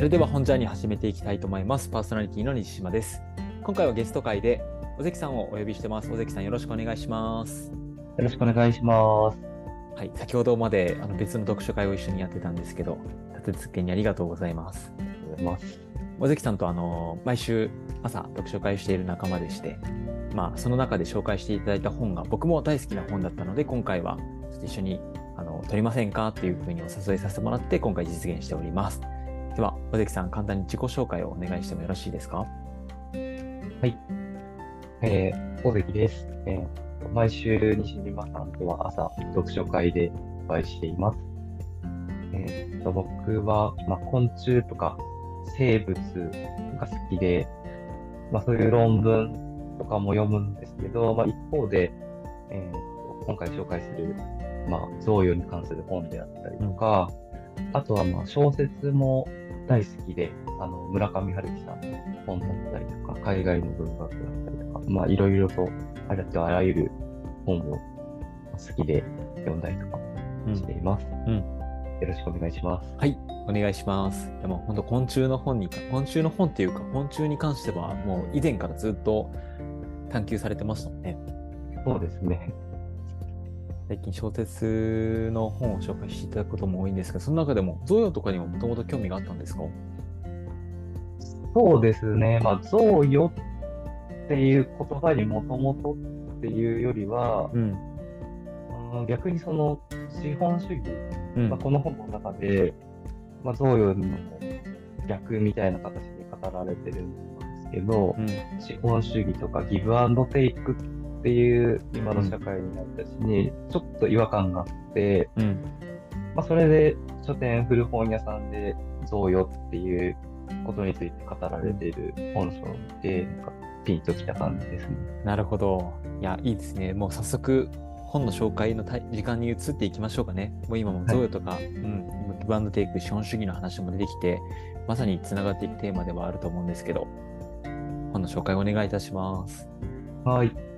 それでは本ジャーニー始めていきたいと思います。パーソナリティの西島です。今回はゲスト会で尾関さんをお呼びしてます。尾関さんよろしくお願いします。よろしくお願いします。はい、先ほどまであの別の読書会を一緒にやってたんですけど、立て続けにありがとうございます。ありがとうございます。尾関さんとあの毎週朝読書会をしている仲間でして、まあその中で紹介していただいた本が僕も大好きな本だったので、今回はちょっと一緒にあの撮りませんか？っていうふうにお誘いさせてもらって今回実現しております。では尾関さん簡単に自己紹介をお願いしてもよろしいですか？えー、大関です。えー、毎週西島さんとは朝読書会でお会いしています。えーと、僕は、まあ、昆虫とか生物が好きで、まあ、そういう論文とかも読むんですけど、まあ、一方で、えーと今回紹介する、まあ、贈与に関する本であったりとか、あとはまあ小説も大好きで、あの村上春樹さんの本だったりとか、海外の文学だったりとか、まあいろいろとありとあらゆる本を好きで読んだりとかしています。うんよろしくお願いします。はい、お願いします。でも本当昆虫の本にか、昆虫の本っていうか、昆虫に関してはもう以前からずっと探求されてましたもんね。そうですね。最近小説の本を紹介していただくことも多いんですが、その中でも贈与とかにももともと興味があったんですか？そうですね。まあ、贈与っていう言葉にもともとっていうよりは、うん。うん逆にその資本主義うんまあ、この本の中で、まあ、贈与の逆みたいな形で語られてるんですけど、うん資本主義とかギブアンドテイクっていう今の社会になったしに、ちょっと違和感があって、うんまあ、それで書店古本屋さんで贈与っていうことについて語られている本書を見て、なんかピンときた感じですね。なるほど。いや、いいですね。もう早速、本の紹介の時間に移っていきましょうかね。もう今も贈与とか、うん、今ギブアンドテイク、資本主義の話も出てきて、まさにつながっていくテーマではあると思うんですけど、本の紹介お願いいたします。はい。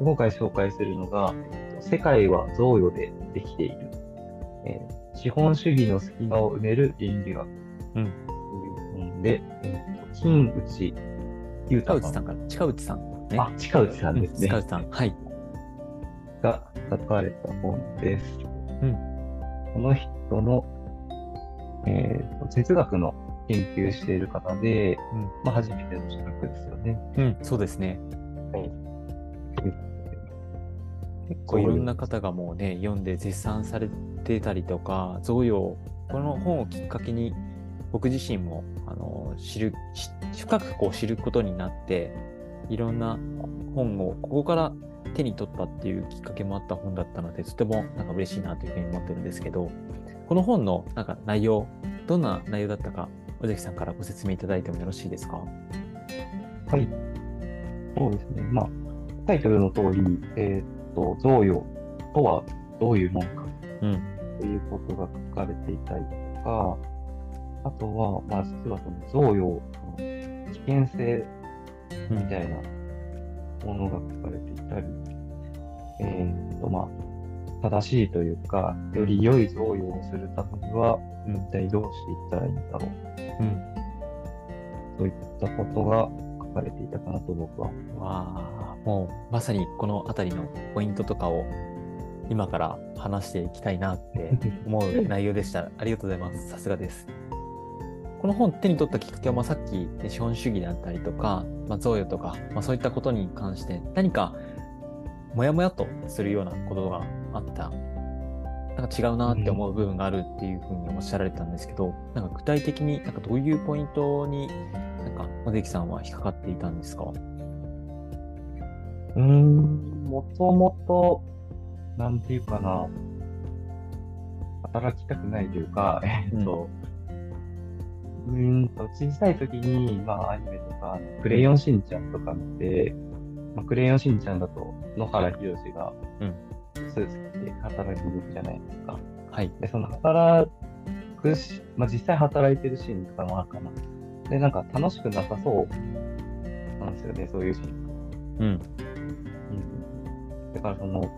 今回紹介するのが、えっと世界は贈与でできている。えー資本主義の隙間を埋める倫理学うんという本で、え金内裕近太さん内さんから、近内さん、ね。あ近内さんですねう近内さん。はい。が書かれた本です。うんこの人の、えーと哲学の研究している方で、うんまあ、初めての資格ですよね。うん、そうですね。はい結構いろんな方がもうね、読んで絶賛されてたりとか、贈与、この本をきっかけに、僕自身も、あの、知る、し深くこう知ることになって、いろんな本を、ここから手に取ったっていうきっかけもあった本だったので、とてもなんか嬉しいなというふうに思ってるんですけど、この本のなんか内容、どんな内容だったか、尾関さんからご説明いただいてもよろしいですか？はい。そうですね。まあ、タイトルの通り、えーっと、贈与とはどういうもんかうん。ということが書かれていたりとか、あとは、まあ、実はその贈与の危険性みたいなものが書かれていたり、えーっと、まあ、正しいというか、より良い贈与をするためには、うん一体どうしていったらいいんだろう。うん。そういったことが書かれていたかなと僕は。わあ、もうまさにこのあたりのポイントとかを今から話していきたいなって 思う内容でした。ありがとうございます。さすがです。この本手に取ったきっかけは、まあ、さっき、ね、資本主義であったりとか、まあ、贈与とか、まあ、そういったことに関して何かモヤモヤとするようなことがあった。なんか違うなって思う部分があるっていうふうにおっしゃられたんですけど、なんか具体的になんかどういうポイントになんか尾関さんは引っかかっていたんですか？うーん、もともと、なんていうかな、働きたくないというか、えっと、うーんと、小さい時に、まあ、アニメとか、あのクレヨンしんちゃんとか見て、まあ、クレヨンしんちゃんだと、野原ひろしが、うんスーツ着て働きに行くじゃないですか。はい。で、その働くし、まあ、実際働いてるシーンとかもあるかな。で、なんか楽しくなさそうなんですよね、そういうシーン。うん。うんだからその、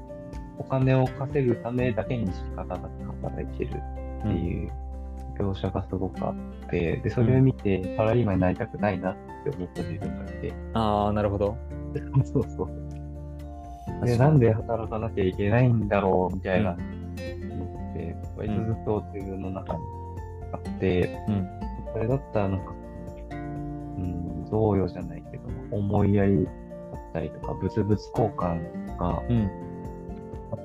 お金を稼ぐためだけに仕方なく働いてるっていう描写がすごくあって、で、それを見て、サラリーマンになりたくないなって思った自分がいて、ああ、なるほど。そうそう。で、なんで働かなきゃいけないんだろうみたいな、思って、割とずっと自分の中にあって、うん。それだったらなんか、うん、贈与じゃないけど、思いやりだったりとか、物々交換とか、うん。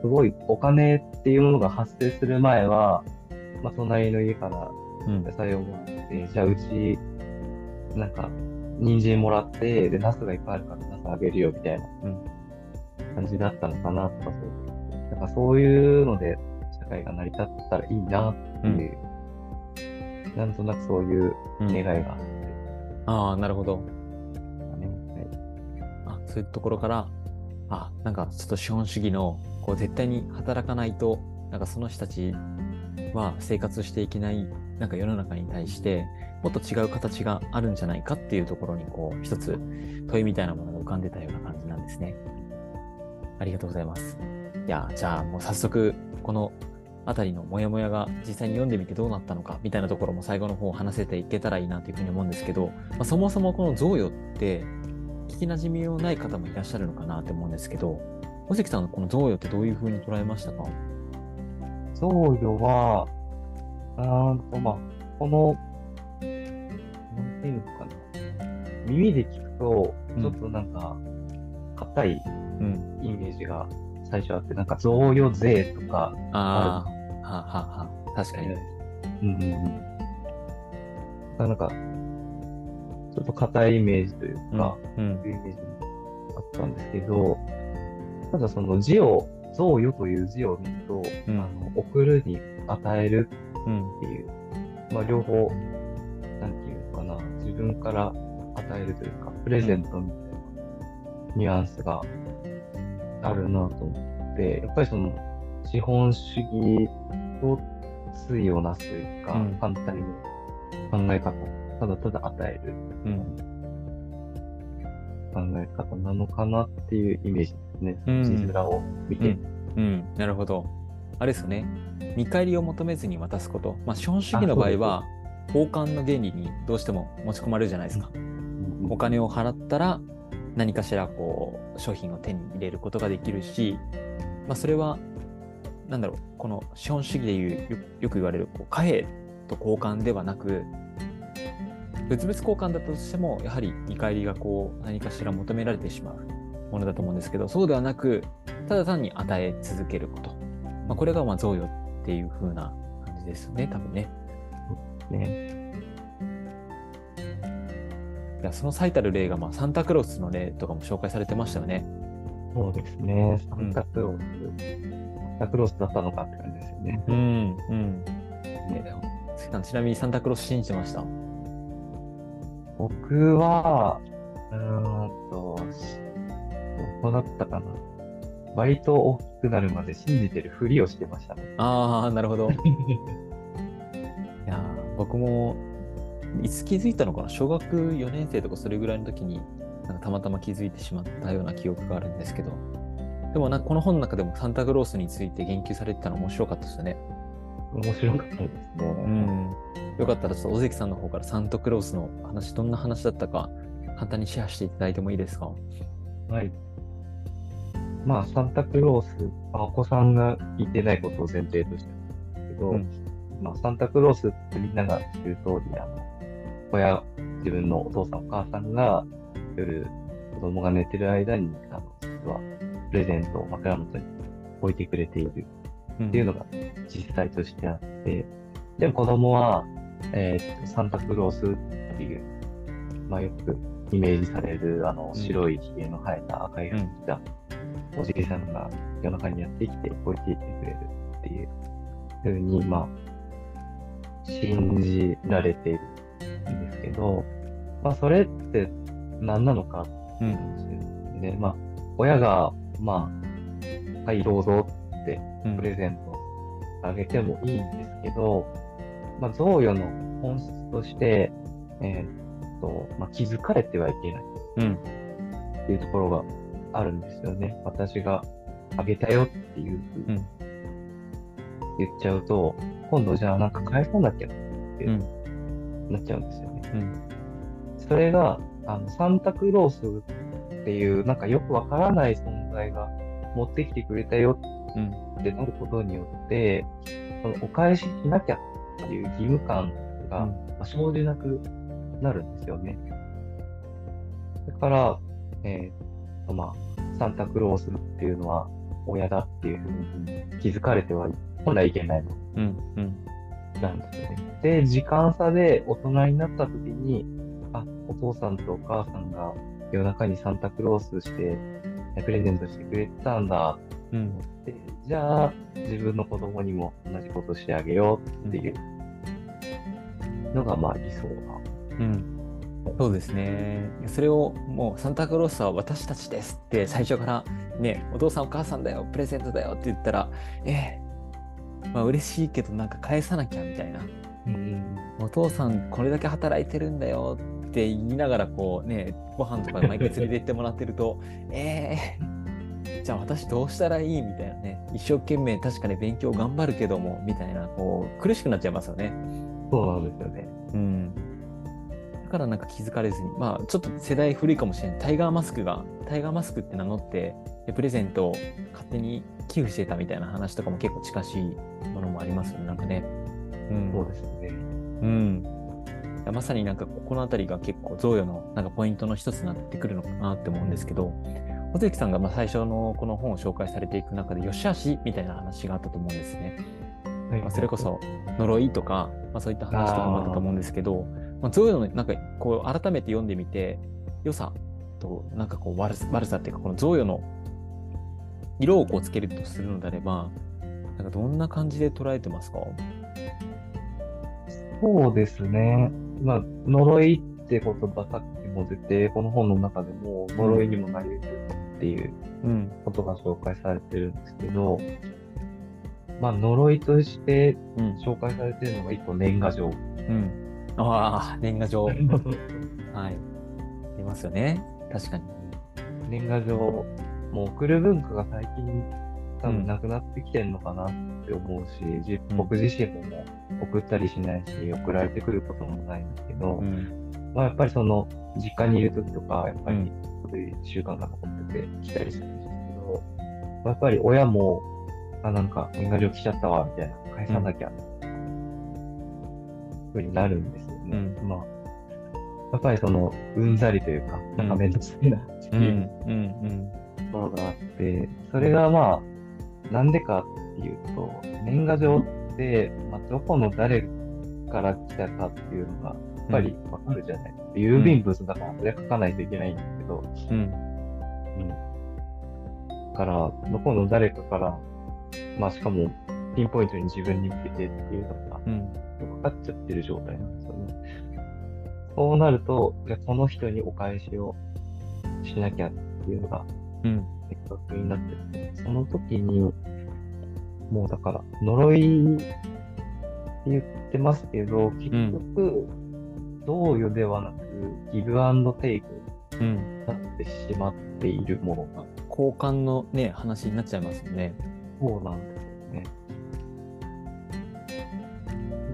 すごいお金っていうものが発生する前は、まあ、隣の家からうん。野菜をもらって、じゃあうち、なんか、人参もらって、で、ナスがいっぱいあるからナスあげるよみたいなうん感じだったのかなとか、そう。なんかそういうので社会が成り立ったらいいなっていう、なんとなくそういううん願いがあああ、なるほど。ねはいあそういうところから、あ、なんかちょっと資本主義の、こう絶対に働かないと、なんかその人たちは生活していけない、なんか世の中に対して、もっと違う形があるんじゃないかっていうところに、こう、一つ問いみたいなものが浮かんでたような感じなんですね。ありがとうございます。いや、じゃあもう早速、このあたりのモヤモヤが実際に読んでみてどうなったのかみたいなところも最後の方話せていけたらいいなというふうに思うんですけど、まあ、そもそもこの贈与って聞きなじみのない方もいらっしゃるのかなって思うんですけど、小関さんのこの贈与ってどういうふうに捉えましたか？贈与は、あーんと、まあ、この、なんていうのかな。耳で聞くと、うんちょっとなんか、硬いうん。イメージが最初あって、なんか贈与税とか、ああ、はあはあは。あ、確かに。うんうんうん。なんか、ちょっと硬いイメージというか、うんそういうイメージがあったんですけど、ただその字を、贈与という字を見ると、うん。あの送るに与えるうん。っていう、まあ両方、なんていうのかな、自分から与えるというか、プレゼントみたいなニュアンスがあるなと思って、やっぱりその資本主義と対をなすというか、うん反対の考え方、ただただ与えるうん考え方なのかなっていうイメージですね。うん字面を見て。うん、なるほど。あれですよね。見返りを求めずに渡すこと。まあ、資本主義の場合は、交換の原理にどうしても持ち込まれるじゃないですか。お金を払ったら何かしらこう商品を手に入れることができるし、まあ、それはなんだろうこの資本主義でいうよよく言われるこう貨幣と交換ではなく物々交換だったとしてもやはり見返りがこう何かしら求められてしまうものだと思うんですけどそうではなくただ単に与え続けること、まあ、これがまあ贈与っていう風な感じですよね多分ね。ね。いやその最たる例がまあサンタクロースの例とかも紹介されてましたよね。そうですね。サンタクロース。サンタクロースだったのかって感じですよね。うん、うん。ね、ちなみにサンタクロース信じてました？僕は、うーんと、しどこだったかな。割と大きくなるまで信じてるふりをしてましたね。ああ、なるほど。いやー僕も、いつ気づいたのかな小学4年生とかそれぐらいの時に、なんかたまたま気づいてしまったような記憶があるんですけど、でもなんかこの本の中でもサンタクロースについて言及されてたの面白かったですよね。面白かったですね。うん。よかったらちょっと尾関さんの方からサンタクロースの話、どんな話だったか、簡単にシェアしていただいてもいいですか？はい。まあ、サンタクロース、まあお子さんがいてないことを前提としてですけど、うんまあ、サンタクロースってみんなが知る通り、あの、親、自分のお父さんお母さんが夜、子供が寝てる間に、あの、実は、プレゼントを枕元に置いてくれている。うん。っていうのが実際としてあって、でも子供は、えーっと、サンタクロースっていう、まあよくイメージされる、あの、ん。白い髭の生えた赤い服着た、おじいさんが夜中にやってきて置いていってくれるっていうふうに、まあ、信じられているんですけど、まあそれって何なのかうん。で、まあ、親が、まあ、はい、どうぞってうんプレゼントあげてもいいんですけど、まあ、贈与の本質として、えーっと、まあ、気づかれてはいけないうん。っていうところがあるんですよね。私があげたよっていうふうにうん言っちゃうと、今度じゃあなんか返さなきゃっってうん。なっちゃうんですよね。うん。それが、あの、サンタクロースっていう、なんかよくわからない存在が持ってきてくれたようん。ってなることによって、そのお返ししなきゃっていう義務感が、まあ生じなくなるんですよね。だから、えーと、まあ、サンタクロースっていうのは親だっていうふうに気づかれては本来いけないのうん。うん。なんですよね。で、時間差で大人になった時に、あ、お父さんとお母さんが夜中にサンタクロースして、えプレゼントしてくれてたんだうん。って、じゃあ自分の子供にも同じことしてあげようっていうのが、まあ理想な。うん。そうですね。それをもうサンタクロースは私たちですって最初からね、お父さんお母さんだよ、プレゼントだよって言ったら、ええまあ嬉しいけどなんか返さなきゃみたいな。うん。お父さんこれだけ働いてるんだよって言いながらこうね、ご飯とか毎回連れて行ってもらってると、ええじゃあ私どうしたらいいみたいなね、一生懸命確かに勉強頑張るけども、みたいな、こう苦しくなっちゃいますよね。そうなんですよね。うん。だからなんか気づかれずに、まあちょっと世代古いかもしれない。タイガーマスクが、タイガーマスクって名乗って、でプレゼントを勝手に寄付してたみたいな話とかも結構近しいものもありますよね、なんかね。うん。そうですね。うん。まさになんかここの辺りが結構贈与のなんかポイントの一つになってくるのかなって思うんですけど、尾関さんがまあ最初のこの本を紹介されていく中で、よしあしみたいな話があったと思うんですね。はいまあ、それこそ呪いとか、まあ、そういった話とかもあったと思うんですけど、まあ、そういうのなんかこう改めて読んでみて、良さとなんかこう悪さ悪さっていうか、この贈与の色をこうつけるとするのであれば、なんかどんな感じで捉えてますか？そうですね。まあ、呪いって言葉さっきも出て、この本の中でも呪いにもなり得るっていううん。ことが紹介されてるんですけど、まあ、呪いとしてうん。紹介されてるのが一個年賀状。うん。ああ、年賀状。はい。ありますよね。確かに。年賀状、もう送る文化が最近多分なくなってきてるのかなって思うし、じうん僕自身ももう送ったりしないし、送られてくることもないんですけど、うん。まあやっぱりその実家にいる時とか、やっぱりうんそういう習慣が残ってて来たりするんですけど、やっぱり親も、あ、なんか年賀状来ちゃったわ、みたいな、返さなきゃ、ふうになるんですよね。うんまあ、やっぱりその、うんざりというか、なんかめんどくさいな、ってうん。いううん。ところがあって、それがまあ、なんでかっていうと、年賀状って、まあ、どこの誰から来たかっていうのが、やっぱりわかるじゃないですか。郵便物だから、それ書かないといけないんですけど、うん。うん。だから、どこの誰かから、まあしかも、ピンポイントに自分に向けてっていうのが、うん。かかっちゃってる状態なんですよね。そうなると、じゃあこの人にお返しをしなきゃっていうのがうん。明確になってて、その時に、もうだから、呪いって言ってますけど、結局、贈与ではなく、ギブアンドテイクうん。になってしまっているものが、交換のね、話になっちゃいますよね。そうなんですよね。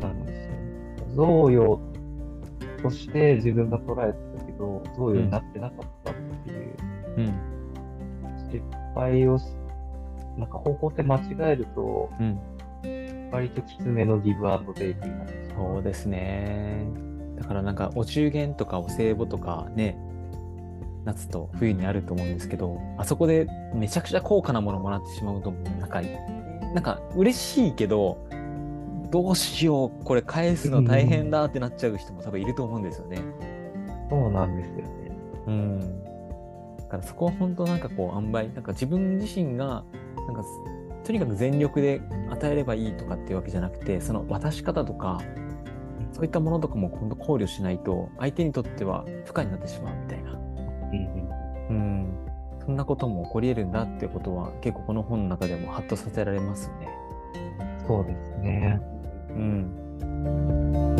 なんですよね。贈与として自分が捉えてたけど、贈与になってなかったっていううん。失敗をし、なんか方向性間違えると、うん。割ときつめのギブアンドテイクになって。そうですね。だからなんかお中元とかお歳暮とかね、夏と冬にあると思うんですけど、あそこでめちゃくちゃ高価なものもらってしまうと、なんか、なんか嬉しいけど、どうしよう、これ返すの大変だってなっちゃう人も多分いると思うんですよね。そうなんですよね。うん。だからそこは本当なんかこう、塩梅、なんか自分自身が、なんか、とにかく全力で与えればいいとかっていうわけじゃなくて、その渡し方とか、そういったものとかも今度考慮しないと、相手にとっては不可になってしまうみたいな。うんうん。そんなことも起こり得るんだっていうことは、結構この本の中でもハッとさせられますよね。そうですね。うん。